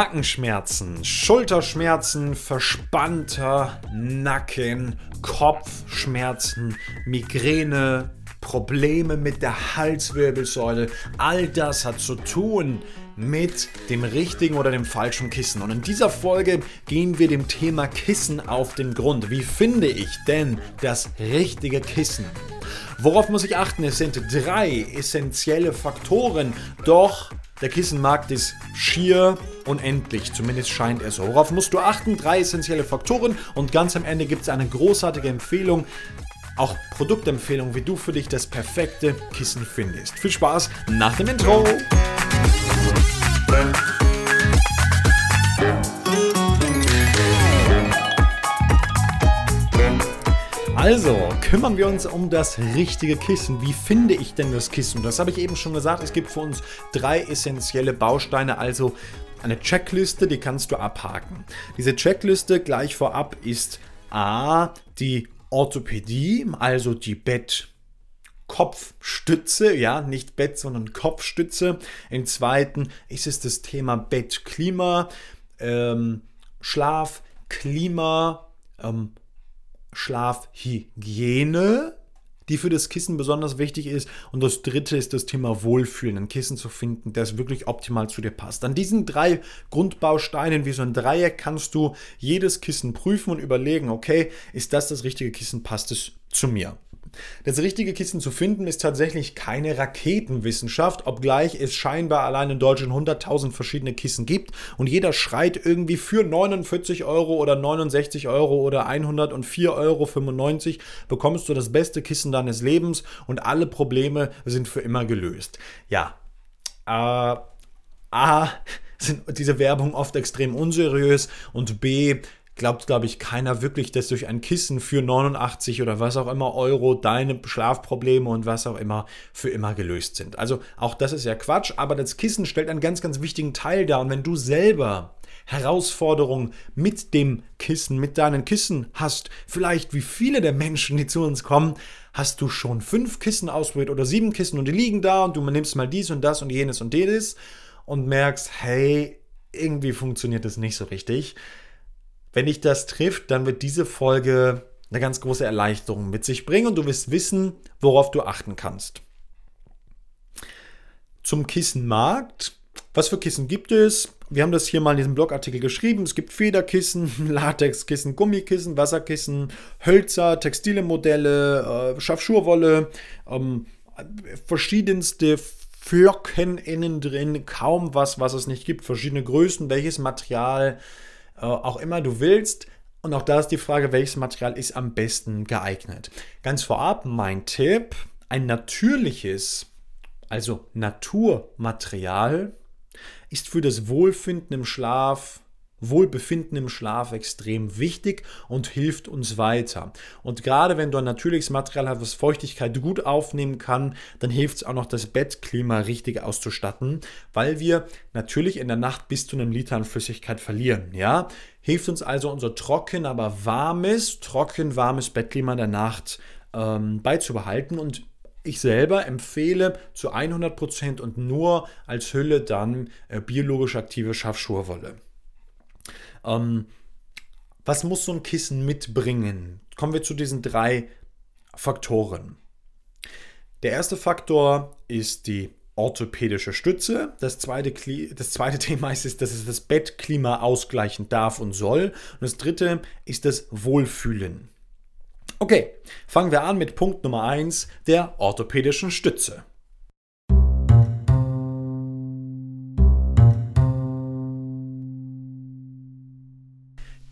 Nackenschmerzen, Schulterschmerzen, verspannter Nacken, Kopfschmerzen, Migräne, Probleme mit der Halswirbelsäule, all das hat zu tun mit dem richtigen oder dem falschen Kissen. Und in dieser Folge gehen wir dem Thema Kissen auf den Grund. Wie finde ich denn das richtige Kissen? Worauf muss ich achten? Es sind drei essentielle Faktoren, doch der Kissenmarkt ist schier unendlich, zumindest scheint er so. Worauf musst du achten? Drei essentielle Faktoren und ganz am Ende gibt es eine großartige Empfehlung, auch Produktempfehlung, wie du für dich das perfekte Kissen findest. Viel Spaß nach dem Intro! Also, kümmern wir uns um das richtige Kissen. Wie finde ich denn das Kissen? Das habe ich eben schon gesagt. Es gibt für uns drei essentielle Bausteine, also eine Checkliste, die kannst du abhaken. Diese Checkliste gleich vorab ist A, die Orthopädie, also die Bett. Kopfstütze, ja, nicht Bett, sondern Kopfstütze. Im zweiten ist es das Thema Bettklima, ähm, Schlaf, Klima, ähm, Schlafhygiene, die für das Kissen besonders wichtig ist. Und das dritte ist das Thema Wohlfühlen, ein Kissen zu finden, das wirklich optimal zu dir passt. An diesen drei Grundbausteinen wie so ein Dreieck kannst du jedes Kissen prüfen und überlegen, okay, ist das das richtige Kissen, passt es zu mir? Das richtige Kissen zu finden ist tatsächlich keine Raketenwissenschaft, obgleich es scheinbar allein in Deutschland 100.000 verschiedene Kissen gibt und jeder schreit irgendwie für 49 Euro oder 69 Euro oder 104,95 Euro bekommst du das beste Kissen deines Lebens und alle Probleme sind für immer gelöst. Ja, äh, A, sind diese Werbung oft extrem unseriös und B, glaubt, glaube ich, keiner wirklich, dass durch ein Kissen für 89 oder was auch immer Euro deine Schlafprobleme und was auch immer für immer gelöst sind. Also auch das ist ja Quatsch, aber das Kissen stellt einen ganz, ganz wichtigen Teil dar. Und wenn du selber Herausforderungen mit dem Kissen, mit deinen Kissen hast, vielleicht wie viele der Menschen, die zu uns kommen, hast du schon fünf Kissen ausprobiert oder sieben Kissen und die liegen da und du nimmst mal dies und das und jenes und jenes und merkst, hey, irgendwie funktioniert das nicht so richtig wenn dich das trifft, dann wird diese Folge eine ganz große Erleichterung mit sich bringen und du wirst wissen, worauf du achten kannst. Zum Kissenmarkt. Was für Kissen gibt es? Wir haben das hier mal in diesem Blogartikel geschrieben. Es gibt Federkissen, Latexkissen, Gummikissen, Wasserkissen, Hölzer, textile Modelle, äh, Schafschurwolle, ähm, verschiedenste Flocken innen drin, kaum was, was es nicht gibt, verschiedene Größen, welches Material, auch immer du willst. Und auch da ist die Frage, welches Material ist am besten geeignet. Ganz vorab mein Tipp, ein natürliches, also Naturmaterial, ist für das Wohlfinden im Schlaf Wohlbefinden im Schlaf extrem wichtig und hilft uns weiter. Und gerade wenn du ein natürliches Material hast, was Feuchtigkeit gut aufnehmen kann, dann hilft es auch noch, das Bettklima richtig auszustatten, weil wir natürlich in der Nacht bis zu einem Liter an Flüssigkeit verlieren. Ja? Hilft uns also unser trocken, aber warmes, trocken, warmes Bettklima der Nacht ähm, beizubehalten und ich selber empfehle zu 100% und nur als Hülle dann äh, biologisch aktive Schafschurwolle. Ähm, was muss so ein Kissen mitbringen? Kommen wir zu diesen drei Faktoren. Der erste Faktor ist die orthopädische Stütze. Das zweite, das zweite Thema ist, dass es das Bettklima ausgleichen darf und soll. Und das dritte ist das Wohlfühlen. Okay, fangen wir an mit Punkt Nummer 1, der orthopädischen Stütze.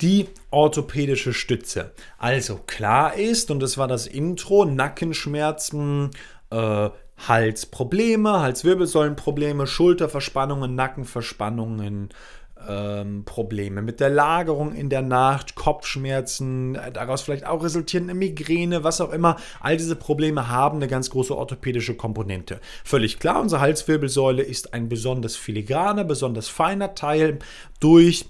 Die orthopädische Stütze. Also klar ist, und das war das Intro, Nackenschmerzen, äh, Halsprobleme, Halswirbelsäulenprobleme, Schulterverspannungen, Nackenverspannungen, ähm, Probleme mit der Lagerung in der Nacht, Kopfschmerzen, äh, daraus vielleicht auch resultierende Migräne, was auch immer. All diese Probleme haben eine ganz große orthopädische Komponente. Völlig klar, unsere Halswirbelsäule ist ein besonders filigraner, besonders feiner Teil durch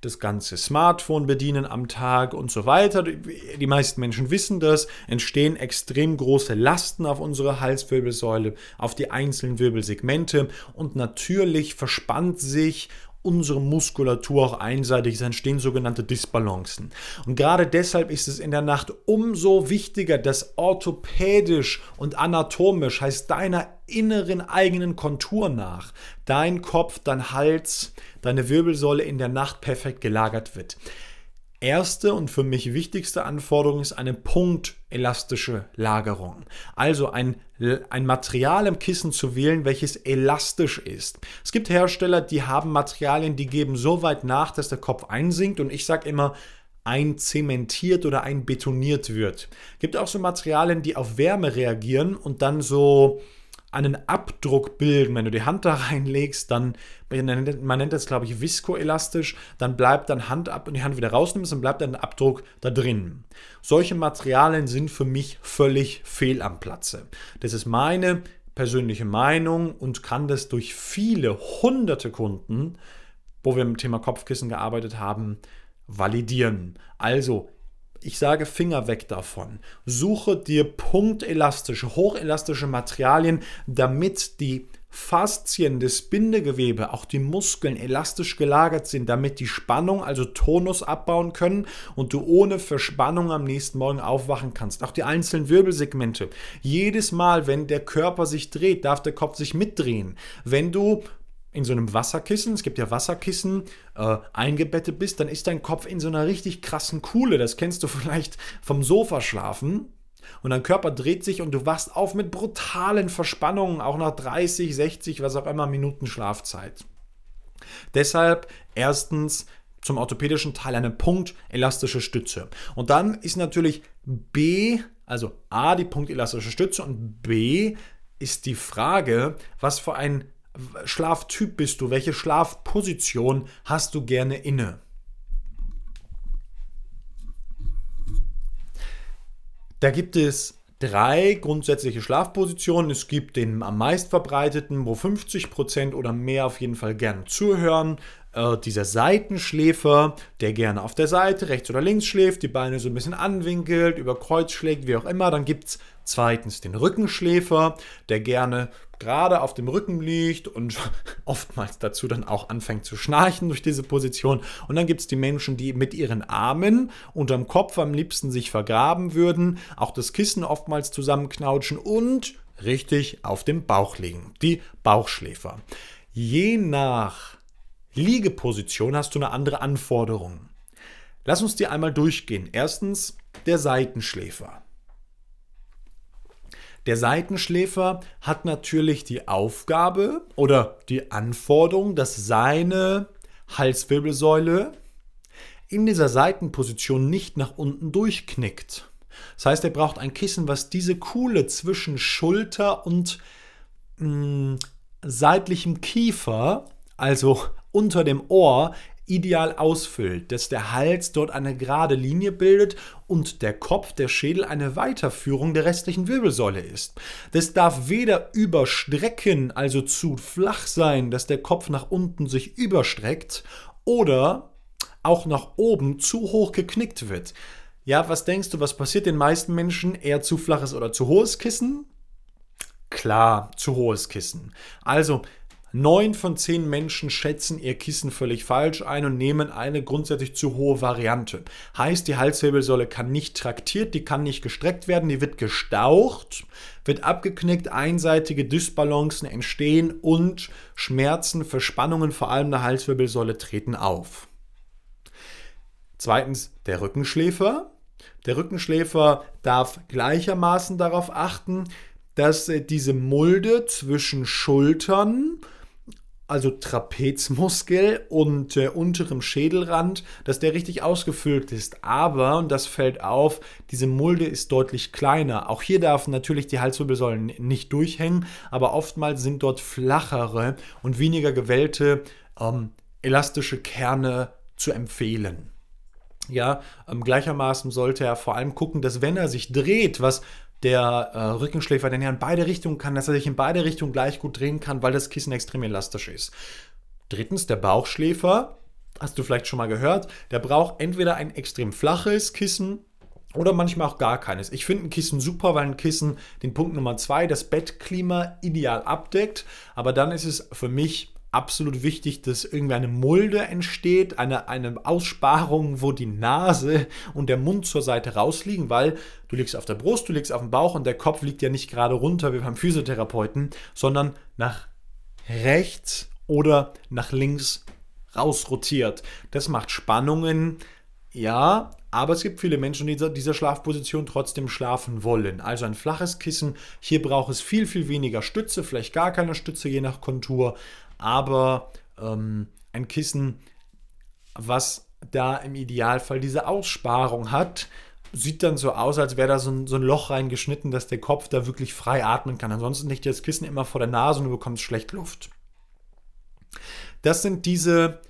das ganze Smartphone bedienen am Tag und so weiter. Die meisten Menschen wissen das. Entstehen extrem große Lasten auf unsere Halswirbelsäule, auf die einzelnen Wirbelsegmente und natürlich verspannt sich unsere Muskulatur auch einseitig ist, entstehen sogenannte Disbalancen. Und gerade deshalb ist es in der Nacht umso wichtiger, dass orthopädisch und anatomisch, heißt deiner inneren eigenen Kontur nach, dein Kopf, dein Hals, deine Wirbelsäule in der Nacht perfekt gelagert wird. Erste und für mich wichtigste Anforderung ist eine punktelastische Lagerung. Also ein, ein Material im Kissen zu wählen, welches elastisch ist. Es gibt Hersteller, die haben Materialien, die geben so weit nach, dass der Kopf einsinkt und ich sage immer, einzementiert oder einbetoniert wird. Es Gibt auch so Materialien, die auf Wärme reagieren und dann so einen Abdruck bilden. Wenn du die Hand da reinlegst, dann, man nennt das, glaube ich, viskoelastisch, dann bleibt dann Hand ab und die Hand wieder rausnimmst, dann bleibt ein Abdruck da drin. Solche Materialien sind für mich völlig fehl am Platze. Das ist meine persönliche Meinung und kann das durch viele hunderte Kunden, wo wir dem Thema Kopfkissen gearbeitet haben, validieren. Also ich sage Finger weg davon. Suche dir punktelastische, hochelastische Materialien, damit die Faszien des Bindegewebe, auch die Muskeln elastisch gelagert sind, damit die Spannung, also Tonus abbauen können und du ohne Verspannung am nächsten Morgen aufwachen kannst. Auch die einzelnen Wirbelsegmente. Jedes Mal, wenn der Körper sich dreht, darf der Kopf sich mitdrehen. Wenn du in so einem Wasserkissen, es gibt ja Wasserkissen, äh, eingebettet bist, dann ist dein Kopf in so einer richtig krassen Kuhle. Das kennst du vielleicht vom Sofa schlafen. Und dein Körper dreht sich und du wachst auf mit brutalen Verspannungen, auch nach 30, 60, was auch immer Minuten Schlafzeit. Deshalb erstens zum orthopädischen Teil eine punktelastische Stütze. Und dann ist natürlich B, also A die punktelastische Stütze und B ist die Frage, was für ein Schlaftyp bist du? Welche Schlafposition hast du gerne inne? Da gibt es drei grundsätzliche Schlafpositionen. Es gibt den am meist verbreiteten, wo 50% oder mehr auf jeden Fall gern zuhören. Äh, dieser Seitenschläfer, der gerne auf der Seite rechts oder links schläft, die Beine so ein bisschen anwinkelt, über Kreuz schlägt, wie auch immer. Dann gibt es zweitens den Rückenschläfer, der gerne gerade auf dem Rücken liegt und oftmals dazu dann auch anfängt zu schnarchen durch diese Position. Und dann gibt es die Menschen, die mit ihren Armen unterm Kopf am liebsten sich vergraben würden, auch das Kissen oftmals zusammenknautschen und richtig auf dem Bauch liegen. Die Bauchschläfer. Je nach Liegeposition hast du eine andere Anforderung. Lass uns die einmal durchgehen. Erstens der Seitenschläfer. Der Seitenschläfer hat natürlich die Aufgabe oder die Anforderung, dass seine Halswirbelsäule in dieser Seitenposition nicht nach unten durchknickt. Das heißt, er braucht ein Kissen, was diese Kuhle zwischen Schulter und mh, mm, seitlichem Kiefer, also unter dem Ohr, ideal ausfüllt, dass der Hals dort eine gerade Linie bildet und der Kopf, der Schädel eine Weiterführung der restlichen Wirbelsäule ist. Das darf weder überstrecken, also zu flach sein, dass der Kopf nach unten sich überstreckt, oder auch nach oben zu hoch geknickt wird. Ja, was denkst du, was passiert den meisten Menschen? Eher zu flaches oder zu hohes Kissen? Klar, zu hohes Kissen. Also Neun von zehn Menschen schätzen ihr Kissen völlig falsch ein und nehmen eine grundsätzlich zu hohe Variante. Heißt, die Halswirbelsäule kann nicht traktiert, die kann nicht gestreckt werden, die wird gestaucht, wird abgeknickt, einseitige Dysbalancen entstehen und Schmerzen, Verspannungen vor allem der Halswirbelsäule treten auf. Zweitens der Rückenschläfer. Der Rückenschläfer darf gleichermaßen darauf achten, dass diese Mulde zwischen Schultern also Trapezmuskel und äh, unterem Schädelrand, dass der richtig ausgefüllt ist. Aber, und das fällt auf, diese Mulde ist deutlich kleiner. Auch hier darf natürlich die Halswirbelsäulen nicht durchhängen, aber oftmals sind dort flachere und weniger gewellte ähm, elastische Kerne zu empfehlen. Ja, ähm, gleichermaßen sollte er vor allem gucken, dass wenn er sich dreht, was der äh, Rückenschläfer, den er in beide Richtungen kann, dass er sich in beide Richtungen gleich gut drehen kann, weil das Kissen extrem elastisch ist. Drittens, der Bauchschläfer, hast du vielleicht schon mal gehört, der braucht entweder ein extrem flaches Kissen oder manchmal auch gar keines. Ich finde ein Kissen super, weil ein Kissen den Punkt Nummer zwei, das Bettklima ideal abdeckt, aber dann ist es für mich absolut wichtig, dass irgendwie eine Mulde entsteht, eine, eine Aussparung, wo die Nase und der Mund zur Seite rausliegen, weil du liegst auf der Brust, du liegst auf dem Bauch und der Kopf liegt ja nicht gerade runter wie beim Physiotherapeuten, sondern nach rechts oder nach links rausrotiert. Das macht Spannungen, ja, aber es gibt viele Menschen, die in dieser Schlafposition trotzdem schlafen wollen. Also ein flaches Kissen. Hier braucht es viel, viel weniger Stütze, vielleicht gar keine Stütze, je nach Kontur. Aber ähm, ein Kissen, was da im Idealfall diese Aussparung hat, sieht dann so aus, als wäre da so ein, so ein, Loch reingeschnitten, dass der Kopf da wirklich frei atmen kann. Ansonsten liegt das Kissen immer vor der Nase und du bekommst schlecht Luft. Das sind diese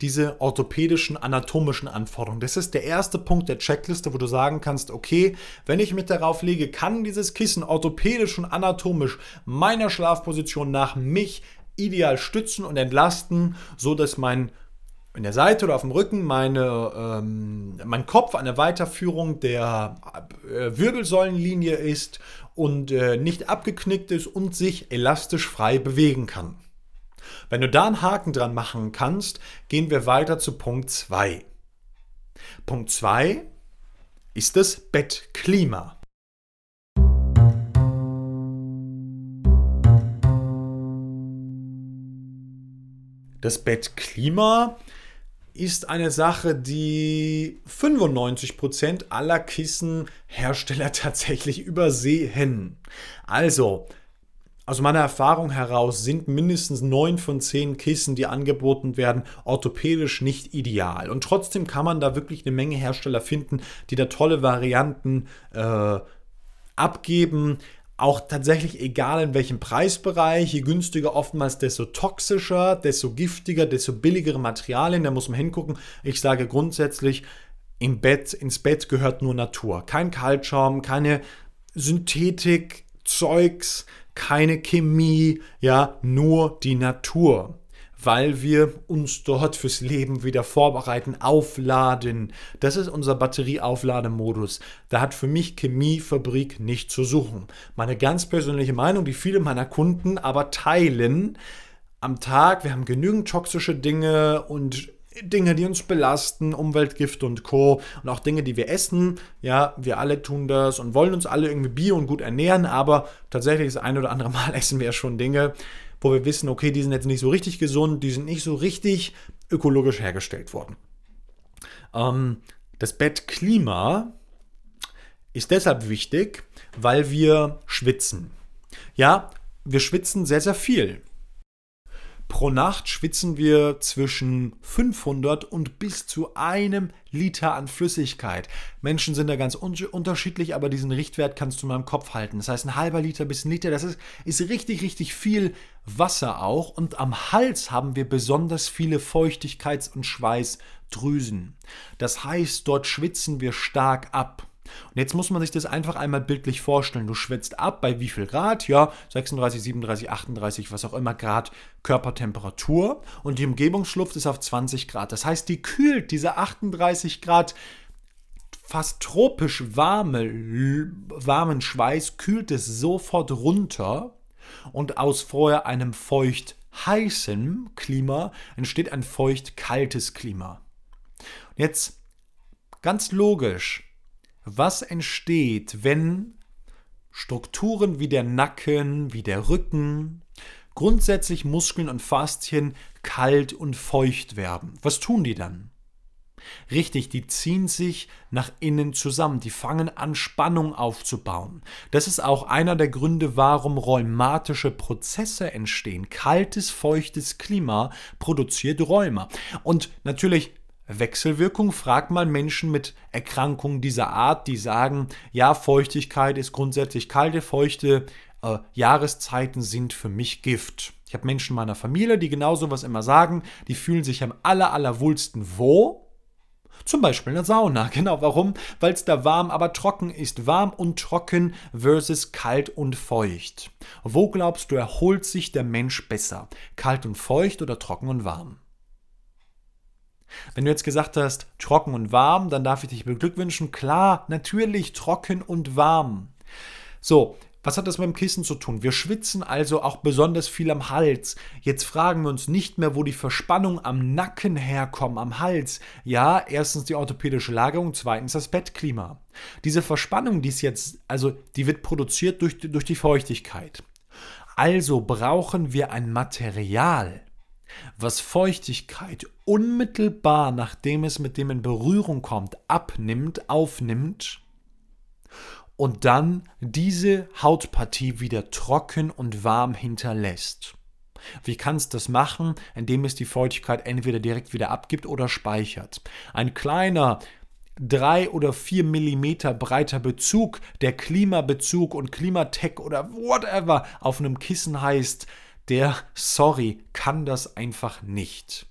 diese orthopädischen, anatomischen Anforderungen. Das ist der erste Punkt der Checkliste, wo du sagen kannst, okay, wenn ich mit darauf lege, kann dieses Kissen orthopädisch und anatomisch meiner Schlafposition nach mich ideal stützen und entlasten, so dass mein in der Seite oder auf dem Rücken meine, ähm, mein Kopf eine Weiterführung der äh, Wirbelsäulenlinie ist und äh, nicht abgeknickt ist und sich elastisch frei bewegen kann. Wenn du da einen Haken dran machen kannst, gehen wir weiter zu Punkt 2. Punkt 2 ist das Bettklima. Das Bettklima ist eine Sache, die 95% aller Kissenhersteller tatsächlich übersehen. Also, aus meiner Erfahrung heraus sind mindestens neun von zehn Kissen, die angeboten werden, orthopädisch nicht ideal. Und trotzdem kann man da wirklich eine Menge Hersteller finden, die da tolle Varianten äh, abgeben. Auch tatsächlich egal in welchem Preisbereich, je günstiger oftmals, desto toxischer, desto giftiger, desto billigere Materialien, da muss man hingucken. Ich sage grundsätzlich, im Bett, ins Bett gehört nur Natur. Kein Kaltschaum, keine Synthetik, Zeugs, keine Chemie, ja, nur die Natur, weil wir uns dort fürs Leben wieder vorbereiten, aufladen. Das ist unser Batterieauflademodus. Da hat für mich Chemiefabrik nicht zu suchen. Meine ganz persönliche Meinung, die viele meiner Kunden aber teilen, am Tag, wir haben genügend toxische Dinge und Dinge, die uns belasten, Umweltgift und Co. Und auch Dinge, die wir essen. Ja, wir alle tun das und wollen uns alle irgendwie bio und gut ernähren, aber tatsächlich das ein oder andere Mal essen wir ja schon Dinge, wo wir wissen, okay, die sind jetzt nicht so richtig gesund, die sind nicht so richtig ökologisch hergestellt worden. Ähm, das Bettklima ist deshalb wichtig, weil wir schwitzen. Ja, wir schwitzen sehr, sehr viel. Pro Nacht schwitzen wir zwischen 500 und bis zu einem Liter an Flüssigkeit. Menschen sind da ganz un unterschiedlich, aber diesen Richtwert kannst du mal im Kopf halten. Das heißt, ein halber Liter bis ein Liter, das ist, ist richtig, richtig viel Wasser auch. Und am Hals haben wir besonders viele Feuchtigkeits- und Schweißdrüsen. Das heißt, dort schwitzen wir stark ab. Und jetzt muss man sich das einfach einmal bildlich vorstellen. Du schwitzt ab bei wie viel Grad? Ja, 36, 37, 38, was auch immer Grad Körpertemperatur. Und die Umgebungsluft ist auf 20 Grad. Das heißt, die kühlt diese 38 Grad fast tropisch warme, warmen Schweiß, kühlt es sofort runter. Und aus vorher einem feucht heißen Klima entsteht ein feucht kaltes Klima. Jetzt ganz logisch, was entsteht, wenn Strukturen wie der Nacken, wie der Rücken, grundsätzlich Muskeln und Faszien kalt und feucht werden. Was tun die dann? Richtig, die ziehen sich nach innen zusammen, die fangen an Spannung aufzubauen. Das ist auch einer der Gründe, warum rheumatische Prozesse entstehen. Kaltes, feuchtes Klima produziert Rheuma. Und natürlich Wechselwirkung. Frag mal Menschen mit Erkrankungen dieser Art, die sagen, ja, Feuchtigkeit ist grundsätzlich kalte, feuchte äh, Jahreszeiten sind für mich Gift. Ich habe Menschen in meiner Familie, die genau sowas immer sagen, die fühlen sich am aller, allerwohlsten wo? Zum Beispiel in der Sauna. Genau, warum? Weil es da warm, aber trocken ist. Warm und trocken versus kalt und feucht. Wo glaubst du, erholt sich der Mensch besser? Kalt und feucht oder trocken und warm? Wenn du jetzt gesagt hast, trocken und warm, dann darf ich dich beglückwünschen. Klar, natürlich trocken und warm. So, was hat das mit dem Kissen zu tun? Wir schwitzen also auch besonders viel am Hals. Jetzt fragen wir uns nicht mehr, wo die Verspannung am Nacken herkommt, am Hals. Ja, erstens die orthopädische Lagerung, zweitens das Bettklima. Diese Verspannung, die ist jetzt, also die wird produziert durch, durch die Feuchtigkeit. Also brauchen wir ein Material, was Feuchtigkeit unmittelbar, nachdem es mit dem in Berührung kommt, abnimmt, aufnimmt und dann diese Hautpartie wieder trocken und warm hinterlässt. Wie kannst du das machen? Indem es die Feuchtigkeit entweder direkt wieder abgibt oder speichert. Ein kleiner drei oder vier Millimeter breiter Bezug, der Klimabezug und Klimatech oder whatever auf einem Kissen heißt, der, sorry, kann das einfach nicht.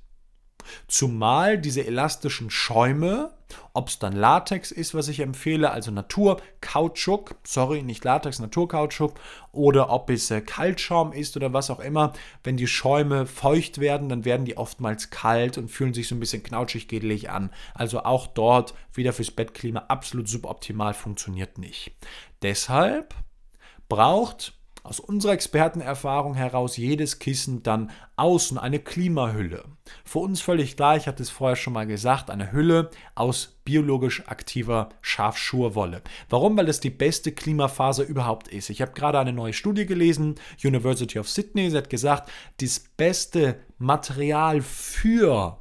Zumal diese elastischen Schäume, ob es dann Latex ist, was ich empfehle, also Naturkautschuk, sorry, nicht Latex, Naturkautschuk, oder ob es äh, Kaltschaum ist oder was auch immer, wenn die Schäume feucht werden, dann werden die oftmals kalt und fühlen sich so ein bisschen knautschig gedelig an. Also auch dort wieder fürs Bettklima absolut suboptimal funktioniert nicht. Deshalb braucht aus unserer Expertenerfahrung heraus jedes Kissen dann außen eine Klimahülle. Für uns völlig klar, ich hatte es vorher schon mal gesagt, eine Hülle aus biologisch aktiver Schafschurwolle. Warum? Weil das die beste Klimaphase überhaupt ist. Ich habe gerade eine neue Studie gelesen, University of Sydney, sie hat gesagt, das beste Material für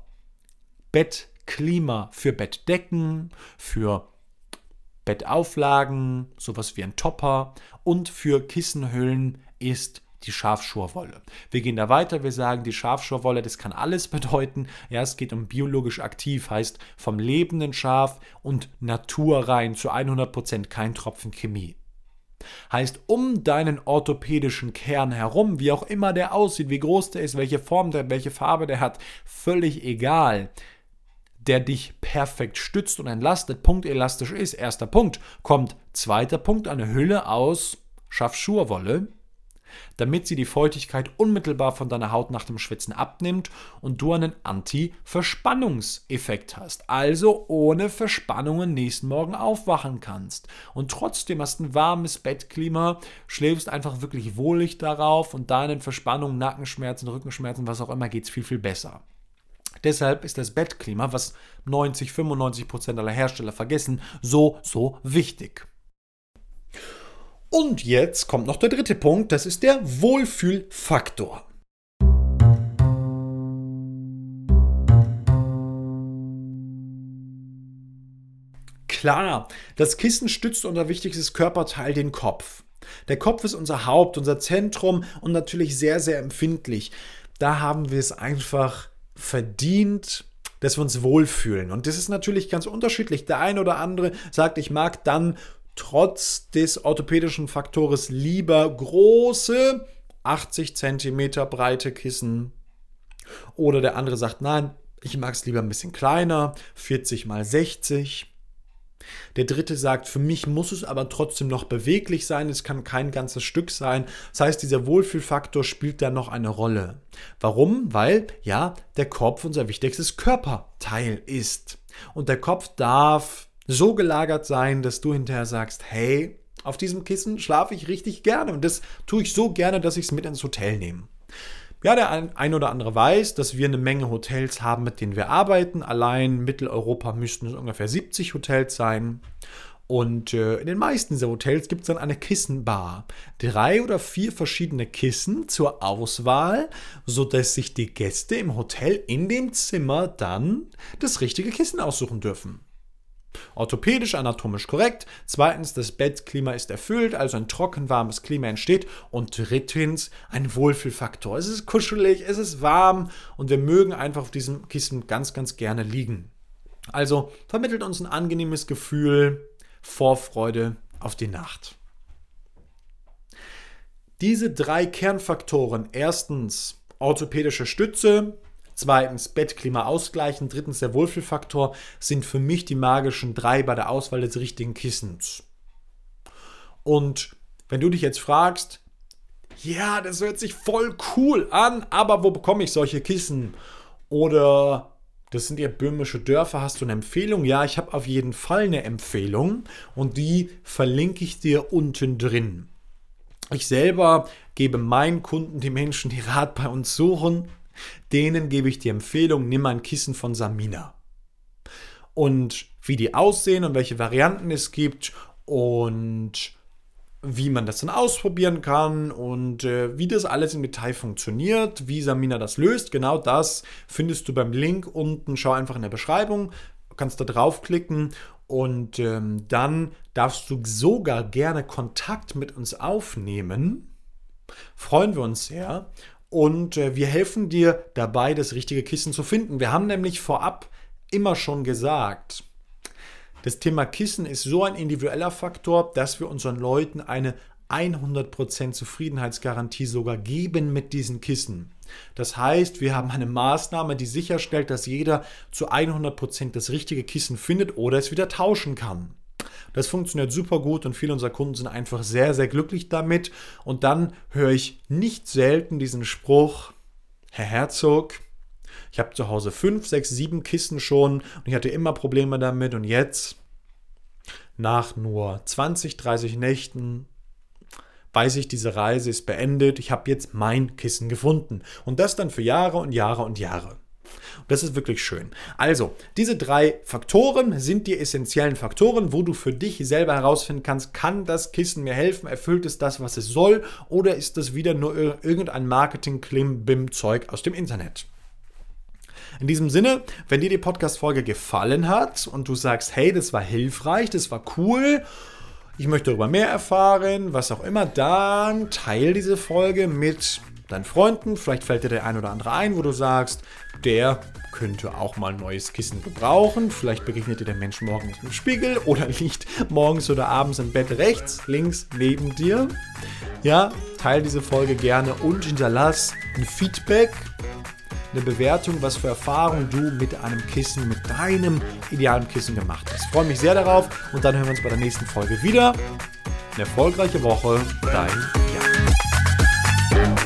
Bettklima, für Bettdecken, für Bettauflagen, sowas wie ein Topper und für Kissenhüllen ist die Schafschurwolle. Wir gehen da weiter, wir sagen, die Schafschurwolle, das kann alles bedeuten. Ja, es geht um biologisch aktiv, heißt vom lebenden Schaf und naturrein zu 100% kein Tropfen Chemie. Heißt, um deinen orthopädischen Kern herum, wie auch immer der aussieht, wie groß der ist, welche Form der, welche Farbe der hat, völlig egal der dich perfekt stützt und entlastet, punktelastisch ist. Erster Punkt. Kommt zweiter Punkt, eine Hülle aus Schaffschurwolle, damit sie die Feuchtigkeit unmittelbar von deiner Haut nach dem Schwitzen abnimmt und du einen Anti-Verspannungseffekt hast. Also ohne Verspannungen nächsten Morgen aufwachen kannst. Und trotzdem hast ein warmes Bettklima, schläfst einfach wirklich wohlig darauf und deinen Verspannungen, Nackenschmerzen, Rückenschmerzen, was auch immer, geht es viel, viel besser. Deshalb ist das Bettklima, was 90, 95 Prozent aller Hersteller vergessen, so, so wichtig. Und jetzt kommt noch der dritte Punkt, das ist der Wohlfühlfaktor. Klar, das Kissen stützt unser wichtigstes Körperteil, den Kopf. Der Kopf ist unser Haupt, unser Zentrum und natürlich sehr, sehr empfindlich. Da haben wir es einfach verdient, dass wir uns wohlfühlen. Und das ist natürlich ganz unterschiedlich. Der eine oder andere sagt, ich mag dann trotz des orthopädischen Faktores lieber große 80 cm breite Kissen. Oder der andere sagt, nein, ich mag es lieber ein bisschen kleiner, 40 mal 60. Der dritte sagt, für mich muss es aber trotzdem noch beweglich sein, es kann kein ganzes Stück sein. Das heißt, dieser Wohlfühlfaktor spielt da noch eine Rolle. Warum? Weil ja, der Kopf unser wichtigstes Körperteil ist. Und der Kopf darf so gelagert sein, dass du hinterher sagst, hey, auf diesem Kissen schlafe ich richtig gerne und das tue ich so gerne, dass ich es mit ins Hotel nehme. Ja, der ein, oder andere weiß, dass wir eine Menge Hotels haben, mit denen wir arbeiten. Allein Mitteleuropa müssten es ungefähr 70 Hotels sein. Und äh, in den meisten dieser Hotels gibt es dann eine Kissenbar. Drei oder vier verschiedene Kissen zur Auswahl, sodass sich die Gäste im Hotel in dem Zimmer dann das richtige Kissen aussuchen dürfen. Orthopädisch, anatomisch korrekt. Zweitens, das Bettklima ist erfüllt, also ein trocken warmes Klima entsteht. Und drittens, ein Wohlfühlfaktor. Es ist kuschelig, es ist warm und wir mögen einfach auf diesem Kissen ganz, ganz gerne liegen. Also vermittelt uns ein angenehmes Gefühl, Vorfreude auf die Nacht. Diese drei Kernfaktoren, erstens orthopädische Stütze, Zweitens Bettklima ausgleichen. Drittens der Wohlfühlfaktor sind für mich die magischen drei bei der Auswahl des richtigen Kissens. Und wenn du dich jetzt fragst, ja, das hört sich voll cool an, aber wo bekomme ich solche Kissen? Oder das sind ja böhmische Dörfer, hast du eine Empfehlung? Ja, ich habe auf jeden Fall eine Empfehlung und die verlinke ich dir unten drin. Ich selber gebe meinen Kunden, die Menschen, die Rat bei uns suchen, denen gebe ich die Empfehlung, nimm ein Kissen von Samina. Und wie die aussehen und welche Varianten es gibt und wie man das dann ausprobieren kann und äh, wie das alles im Detail funktioniert, wie Samina das löst, genau das findest du beim Link unten. Schau einfach in der Beschreibung, kannst da draufklicken und ähm, dann darfst du sogar gerne Kontakt mit uns aufnehmen. Freuen wir uns sehr. Und äh, wir helfen dir dabei, das richtige Kissen zu finden. Wir haben nämlich vorab immer schon gesagt, das Thema Kissen ist so ein individueller Faktor, dass wir unseren Leuten eine 100% Zufriedenheitsgarantie sogar geben mit diesen Kissen. Das heißt, wir haben eine Maßnahme, die sicherstellt, dass jeder zu 100% das richtige Kissen findet oder es wieder tauschen kann. Das funktioniert super gut und viele unserer Kunden sind einfach sehr, sehr glücklich damit. Und dann höre ich nicht selten diesen Spruch, Herr Herzog, ich habe zu Hause fünf, sechs, sieben Kissen schon und ich hatte immer Probleme damit und jetzt, nach nur 20, 30 Nächten, weiß ich, diese Reise ist beendet, ich habe jetzt mein Kissen gefunden. Und das dann für Jahre und Jahre und Jahre. Das ist wirklich schön. Also, diese drei Faktoren sind die essentiellen Faktoren, wo du für dich selber herausfinden kannst, kann das Kissen mir helfen? Erfüllt es das, was es soll? Oder ist das wieder nur irgendein Marketing-Klim-Bim-Zeug aus dem Internet? In diesem Sinne, wenn dir die Podcast-Folge gefallen hat und du sagst, hey, das war hilfreich, das war cool, ich möchte darüber mehr erfahren, was auch immer, dann teile diese Folge mit deinen Freunden. Vielleicht fällt dir der ein oder andere ein, wo du sagst, der könnte auch mal ein neues Kissen gebrauchen. Vielleicht begegnet dir der Mensch morgens im Spiegel oder liegt morgens oder abends im Bett rechts, links neben dir. Ja, teile diese Folge gerne und hinterlass ein Feedback, eine Bewertung, was für Erfahrungen du mit einem Kissen, mit deinem idealen Kissen gemacht hast. Ich freue mich sehr darauf und dann hören wir uns bei der nächsten Folge wieder. Eine erfolgreiche Woche, dein Jan.